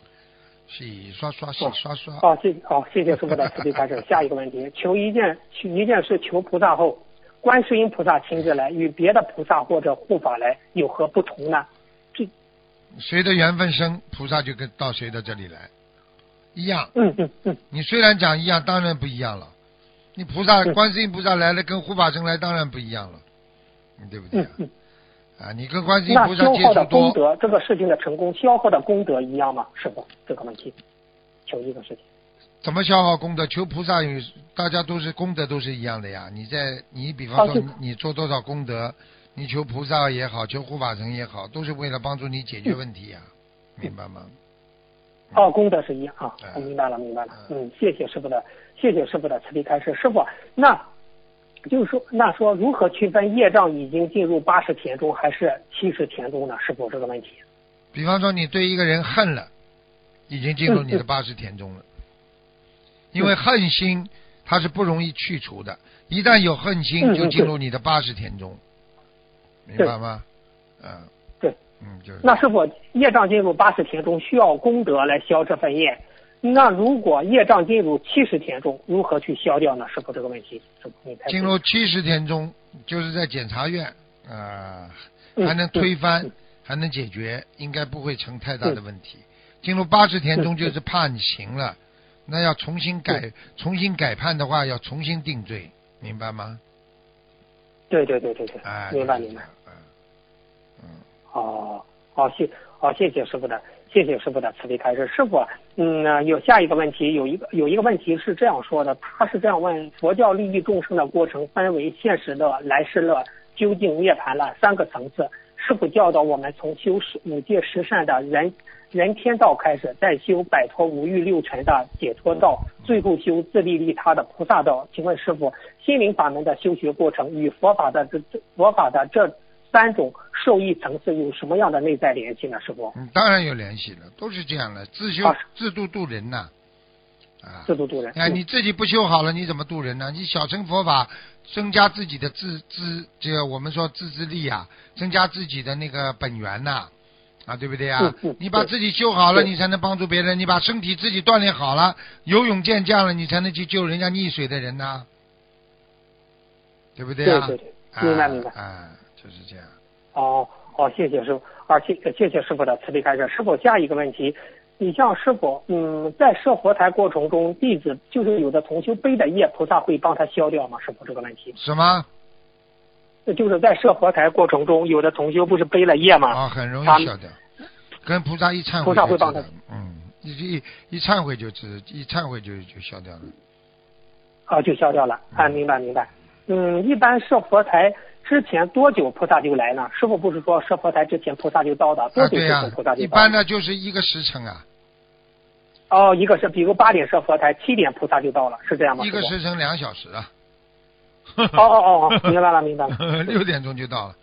B: 洗刷刷，洗刷刷。
D: 好，谢好，谢谢师傅的慈悲开示。下一个问题，求一件一件事求菩萨后，观世音菩萨亲自来，与别的菩萨或者护法来有何不同呢？
B: 这谁的缘分深，菩萨就跟到谁的这里来，一样。
D: 嗯嗯嗯，
B: 你虽然讲一样，当然不一样了。你菩萨，
D: 嗯
B: 观世音菩萨来了，跟护法神来当然不一样了，嗯对不对啊？
D: 嗯嗯。
B: 啊，你跟观世音菩萨接触
D: 消耗的功，德，这个事情的成功，消耗的功德一样吗？师傅，这个问题，求一个事情。
B: 怎么消耗功德？求菩萨与，大家都是功德都是一样的呀。你在你比方说你你做多少功德，你求菩萨也好，求护法神也好，都是为了帮助你解决问题呀，明白吗？
D: 哦，功德是一样啊，
B: 嗯
D: 我明白了，明白了。
B: 嗯
D: 嗯，谢谢师傅的，谢谢师傅的慈悲开示。师傅，那就是说，那说如何区分业障已经进入八十田中还是七十田中呢？师傅这个问题。
B: 比方说你对一个人恨了，已经进入你的八十田中了，因为恨心它是不容易去除的，一旦有恨心就进入你的八十天中，明白吗？嗯，
D: 对，
B: 嗯，就是。
D: 那是否，业障进入八十天中需要功德来消这份业。那如果业障进入七十天中，如何去消掉呢？师傅这个问题，
B: 进入七十天中，就是在检察院啊、
D: 嗯
B: 还能推翻，
D: 嗯。
B: 还能解决，应该不会成太大的问题。进入八十天中
D: 嗯
B: 就是判刑了，那要重新改，重新改判的话要重新定罪，明白吗？
D: 对对对对对，
B: 啊，
D: 明白明白。
B: 嗯嗯，
D: 哦，好谢，好谢谢师傅的，谢谢师傅的慈悲开示。师傅，嗯，呃有下一个问题，有一个有一个问题是这样说的，他是这样问：佛教利益众生的过程分为现实的、来世乐、究竟涅槃了三个层次。师傅教导我们从修十五戒十善的人人天道开始，再修摆脱五欲六尘的解脱道，最后修自利利他的菩萨道。请问师傅，心灵法门的修学过程与佛法的这这佛法的这三种受益层次有什么样的内在联系呢？师傅，
B: 嗯，当然有联系了，都是这样的，自修
D: 啊
B: 自度度人呐、啊，
D: 自度度人。
B: 哎，你自己不修好了，你怎么度人呢？你小乘佛法，增加自己的自自，这个我们说自制力啊，增加自己的那个本源呐、啊，对不对啊？你把自己修好了，你才能帮助别人；你把身体自己锻炼好了，游泳健将了，你才能去救人家溺水的人呐、对不对啊？
D: 对对对，明白明白。
B: 啊，啊就是这样。
D: 哦哦，谢谢师傅，啊谢谢谢师傅的慈悲开示。师傅，下一个问题，你像师傅，嗯，在设佛台过程中，弟子就是有的同修背的业，菩萨会帮他消掉吗？师傅这个问题，
B: 什么？
D: 就是在设佛台过程中，有的同修不是背了业吗？
B: 啊，很容易消掉，跟菩萨一忏悔
D: 菩萨会帮他
B: 嗯，一一一忏悔就知，一忏悔就就消掉了。
D: 啊，就消掉了。啊，明白明白。嗯，一般设佛台之前多久菩萨就来呢？师傅不是说设佛台之前菩萨就到的，多
B: 啊，
D: 久之前菩萨就到？
B: 一般的就是一个时辰啊，
D: 哦，一个是比如八点设佛台，七点菩萨就到了，是这样吗？
B: 一个时辰两小时啊。
D: 哦哦哦哦，明白了明白了。*laughs*
B: 六点钟就到了。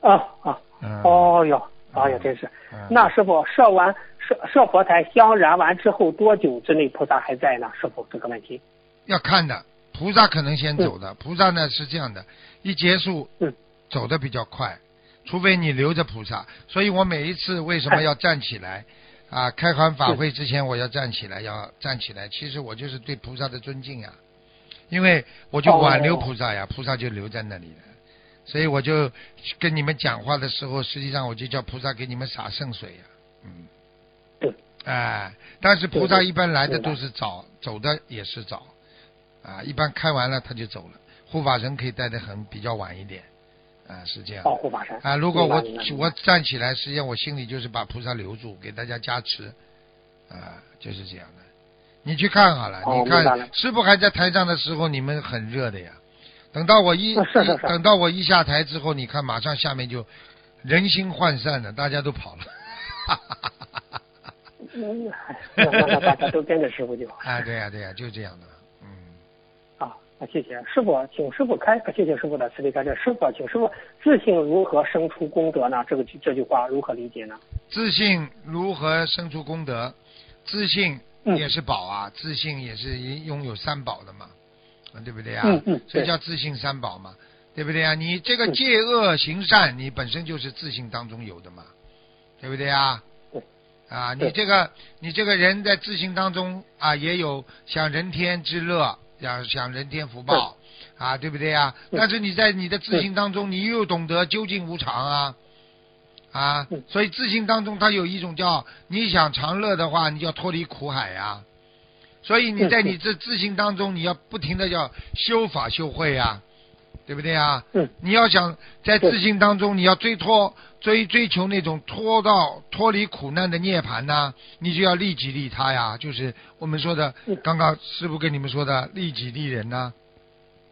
D: 啊 *laughs* 啊，
B: 嗯，
D: 哦哟，哎呀，真是。
B: 嗯
D: 那师傅设完设设佛台香燃完之后多久之内菩萨还在呢？师傅这个问题。
B: 要看的，菩萨可能先走的。菩萨呢是这样的，一结束，
D: 嗯
B: 走的比较快，除非你留着菩萨。所以我每一次为什么要站起来？啊，开完法会之前我要站起来，要站起来。其实我就是对菩萨的尊敬呀，因为我就挽留菩萨呀，菩萨就留在那里了。所以我就跟你们讲话的时候，实际上我就叫菩萨给你们洒圣水呀，嗯。
D: 对。
B: 哎，但是菩萨一般来的都是早，走的也是早，啊，一般开完了他就走了。护法神可以待的很比较晚一点，啊，是这样的
D: 保护法神。
B: 啊。如果我我站起来，实际上我心里就是把菩萨留住，给大家加持，啊，就是这样的。你去看好了，你看师傅还在台上的时候，你们很热的呀。等到我一 *laughs* 一等到我一下台之后，你看马上下面就人心涣散了，大家都跑了。
D: 嗯，那那那大家都跟着师傅就好。*laughs*
B: 啊，对呀、对呀、就这样的，嗯，
D: 啊，啊，谢谢师傅，请师傅开，谢谢师傅的慈悲开示。师傅，请师傅自信如何生出功德呢？这个这句话如何理解呢？
B: 自信如何生出功德？自信
D: 嗯
B: 也是宝啊，自信也是拥有三宝的嘛，啊，对不对啊？
D: 嗯嗯
B: 所以叫自信三宝嘛，对不对啊？你这个
D: 嗯
B: 戒恶行善，你本身就是自信当中有的嘛，对不对啊？
D: 对
B: 啊，你这个你这个人在自信当中啊，也有享人天之乐，享享人天福报啊，对不对啊？
D: 嗯
B: 但是你在你的自信当中，你又懂得究竟无常啊。啊
D: 嗯，
B: 所以自信当中，它有一种叫你想长乐的话，你就要脱离苦海呀、所以你在
D: 嗯
B: 你这自信当中，你要不停的要修法修慧呀、对不对啊？
D: 嗯
B: 你要想在自信当中，你要追脱追追求那种脱到脱离苦难的涅槃呐、你就要利己利他呀，就是我们说的
D: 嗯，
B: 刚刚师傅跟你们说的利己利人呐、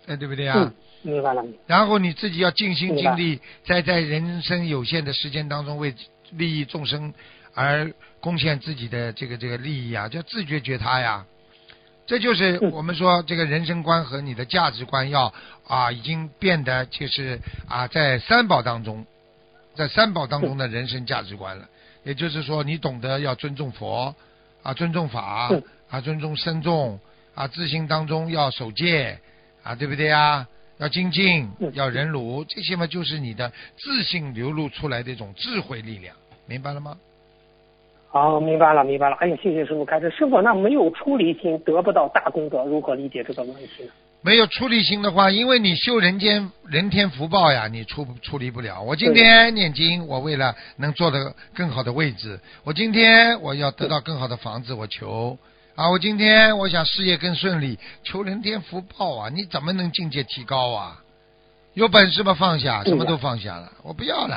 B: 哎，对不对啊？
D: 嗯，明白了。
B: 然后你自己要尽心尽力，在在人生有限的时间当中，为利益众生而贡献自己的这个这个利益啊，叫自觉觉他呀。这就是
D: 嗯
B: 我们说这个人生观和你的价值观要啊，已经变得就是啊，在三宝当中，在三宝当中的人生价值观了。也就是说，你懂得要尊重佛啊，尊重法
D: 嗯
B: 啊，尊重僧众啊，自信当中要守戒啊，对不对啊？要精进
D: 嗯，
B: 要忍辱，这些嘛就是你的自信流露出来的一种智慧力量，明白了吗？
D: 好，明白了，明白了。哎呀，谢谢师傅开示。师傅，那没有出离心，得不到大功德，如何理解这个问题呢？
B: 没有出离心的话，因为你修人间人天福报呀，你出出离不了。我今天念经，我为了能坐的更好的位置，我今天我要得到更好的房子，我求啊，我今天我想事业更顺利，求人天福报啊，你怎么能境界提高啊？有本事嘛放下，什么都放下了，我不要了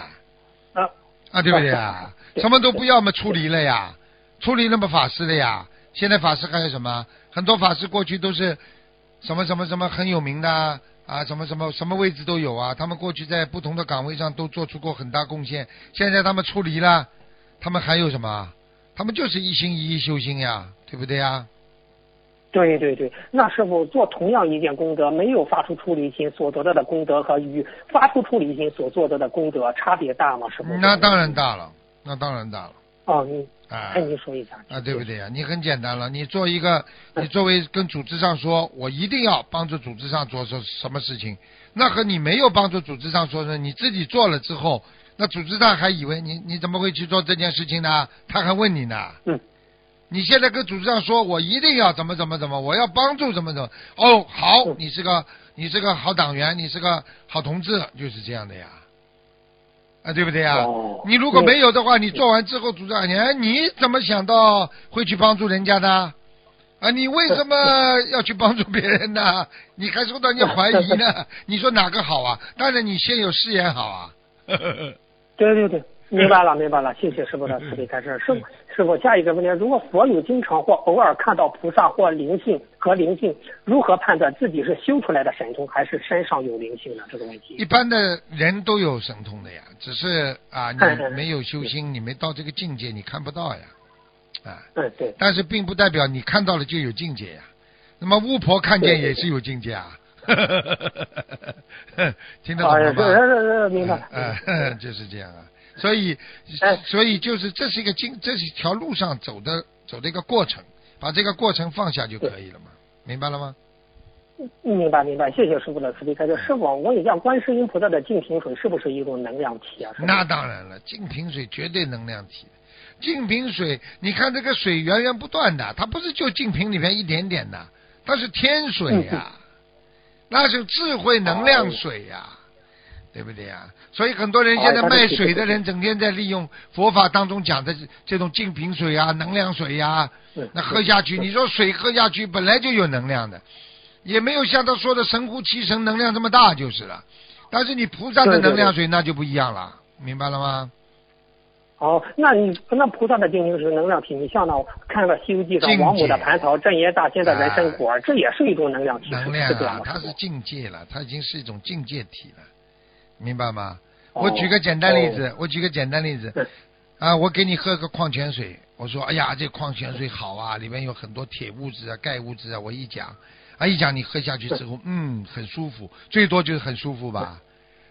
D: 啊，
B: 啊，对不对啊？什么都不要嘛，出离了呀，出离那么法师了呀。现在法师还有什么？很多法师过去都是什么什么什么很有名的啊啊，什么什么什么位置都有啊。他们过去在不同的岗位上都做出过很大贡献。现在他们出离了，他们还有什么？他们就是一心一意修心呀，对不对呀？
D: 对对对，那师傅做同样一件功德，没有发出出离心所得到的功德和与发出出离心所做得的功德差别大吗？师傅？
B: 那当然大了，那当然大了
D: 哦，你
B: 啊
D: 跟你说一下
B: 啊，对不？对呀？你很简单了，你做一个，你作为跟组织上说，我一定要帮助组织上做什什么事情，那和你没有帮助组织上说的，你自己做了之后，那组织上还以为你你怎么会去做这件事情呢？他还问你呢。
D: 嗯。
B: 你现在跟组织上说，我一定要怎么怎么怎么，我要帮助怎么怎么。哦，好
D: 嗯，
B: 你是个你是个好党员，你是个好同志，就是这样的呀。啊，对不对啊？
D: 哦
B: 你如果没有的话，你做完之后，组长，你哎你怎么想到会去帮助人家的？啊，你为什么 *laughs* 要去帮助别人呢？你还受到人家怀疑呢？*laughs* 你说哪个好啊？当然，你先有誓言好啊。
D: 对对对，*laughs* 明白了明白了，谢谢师傅的慈悲开示。师傅师傅，下一个问题，如果佛有经常或偶尔看到菩萨或灵性和灵性，如何判断自己是修出来的神通，还是身上有灵性呢？这个问题
B: 一。般的人都有神通的呀，只是啊，你没有修心，你没到这个境界，你看不到呀。啊，
D: 对，对。
B: 但是并不代表你看到了就有境界呀。那么巫婆看见也是有境界啊。*laughs* 听得懂吗？
D: 明白。
B: 嗯、呃 *laughs* 就是这样啊。所以，
D: 哎
B: 所以就是这是一个经，这是一条路上走的走的一个过程，把这个过程放下就可以了嘛，明白了吗？
D: 明白明白，谢谢师傅的慈悲开示。师傅，我问一下，观世音菩萨的净瓶水是不是一种能量体啊？
B: 那当然了，净瓶水绝对能量体。净瓶水，你看这个水源源不断的，它不是就净瓶里面一点点的，它是天水呀、那是智慧能量水呀、对不对呀？所以很多人现在卖水的人，整天在利用佛法当中讲的这种净瓶水啊、能量水呀、
D: 嗯
B: 那喝下去，你说水喝下去本来就有能量的，也没有像他说的神乎其神能量这么大就是了。但是你菩萨的能量水那就不一样了，明白了吗？
D: 哦，那你那菩萨的净瓶水能量体，你像那看了《西游记》上王母的蟠桃、镇爷大仙的人参果，这也是一种能量体，
B: 能量啊？它是境界了，它已经是一种境界体了，明白吗？
D: 哦。
B: 我举个简单例子，我举个简单例子。
D: 嗯，
B: 啊，我给你喝个矿泉水，我说，哎呀，这矿泉水好啊，里面有很多铁物质啊、钙物质啊，我一讲，啊，一讲你喝下去之后，嗯，很舒服，最多就是很舒服吧。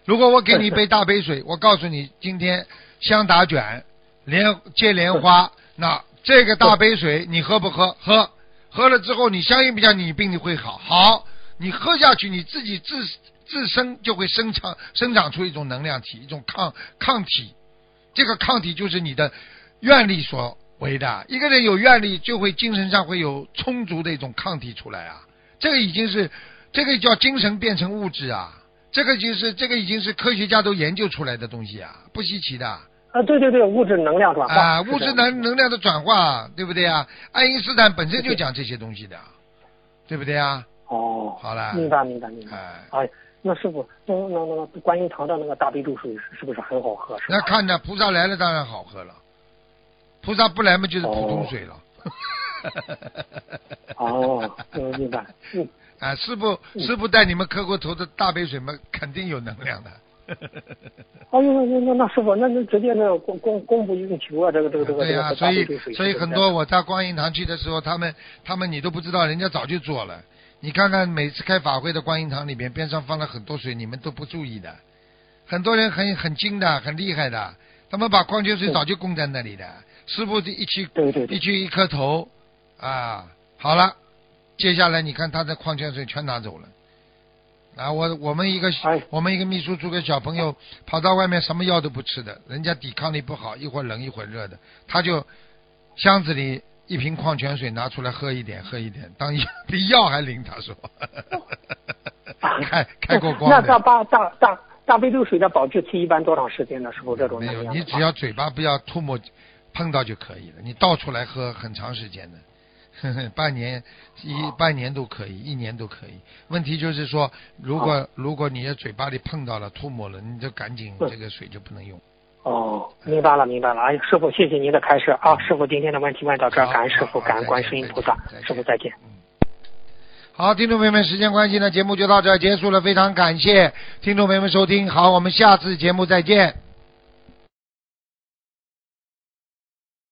B: 如果我给你一杯大杯水，我告诉你今天香打卷、莲接莲花，那这个大杯水你喝不喝？喝，喝了之后你相信不相信你病会好？好，你喝下去你自己自自身就会生长生长出一种能量体，一种抗抗体，这个抗体就是你的愿力所为的。一个人有愿力，就会精神上会有充足的一种抗体出来啊。这个已经是这个叫精神变成物质啊。这个就是这个已经是科学家都研究出来的东西啊，不稀奇的。
D: 啊，对对对，物质能量转化
B: 啊，物质能能量的转化，对不对啊？爱因斯坦本身就讲这些东西的，对不对啊？
D: 哦，
B: 好了，
D: 明白明白明白。哎，那师傅，那那那观音堂的那个大悲咒水是不是很好喝？
B: 那看着菩萨来了当然好喝了，菩萨不来嘛就是普通水了。
D: 哦，明白。嗯。
B: 啊，师傅，师傅带你们磕过头的大杯水嘛，肯定有能量的。
D: 哦，那那那那师傅，那那直接那公公公布用球啊，这个这个这个
B: 对呀，所以所以很多我到观音堂去的时候，他们他们你都不知道，人家早就做了。你看看每次开法会的观音堂里面，边上放了很多水，你们都不注意的。很多人很很精的，很厉害的，他们把矿泉水早就供在那里的。师傅一去一去一磕头。啊，好了。接下来你看他的矿泉水全拿走了，啊，我我们一个我们一个秘书处个小朋友跑到外面什么药都不吃的，人家抵抗力不好，一会儿冷一会儿热的，他就箱子里一瓶矿泉水拿出来喝一点喝一点，当药比药还灵。他说，*laughs* 开开过光。
D: 那大大大大大杯流水的保质期一般多长时间呢？是否这种？
B: 没有，你只要嘴巴不要吐沫碰到就可以了，你倒出来喝很长时间的。*laughs* 半年一半年都可以，一年都可以。问题就是说，如果如果你的嘴巴里碰到了吐沫了，你就赶紧这个水就不能用。
D: 哦，明白了明白了。哎，师傅，谢谢您的开示啊！师傅，今天的问题问到这儿，感恩师傅，感恩观世音菩萨，师傅再见。
B: 好，听众朋友们，时间关系呢，节目就到这儿结束了。非常感谢听众朋友们收听，好，我们下次节目再见。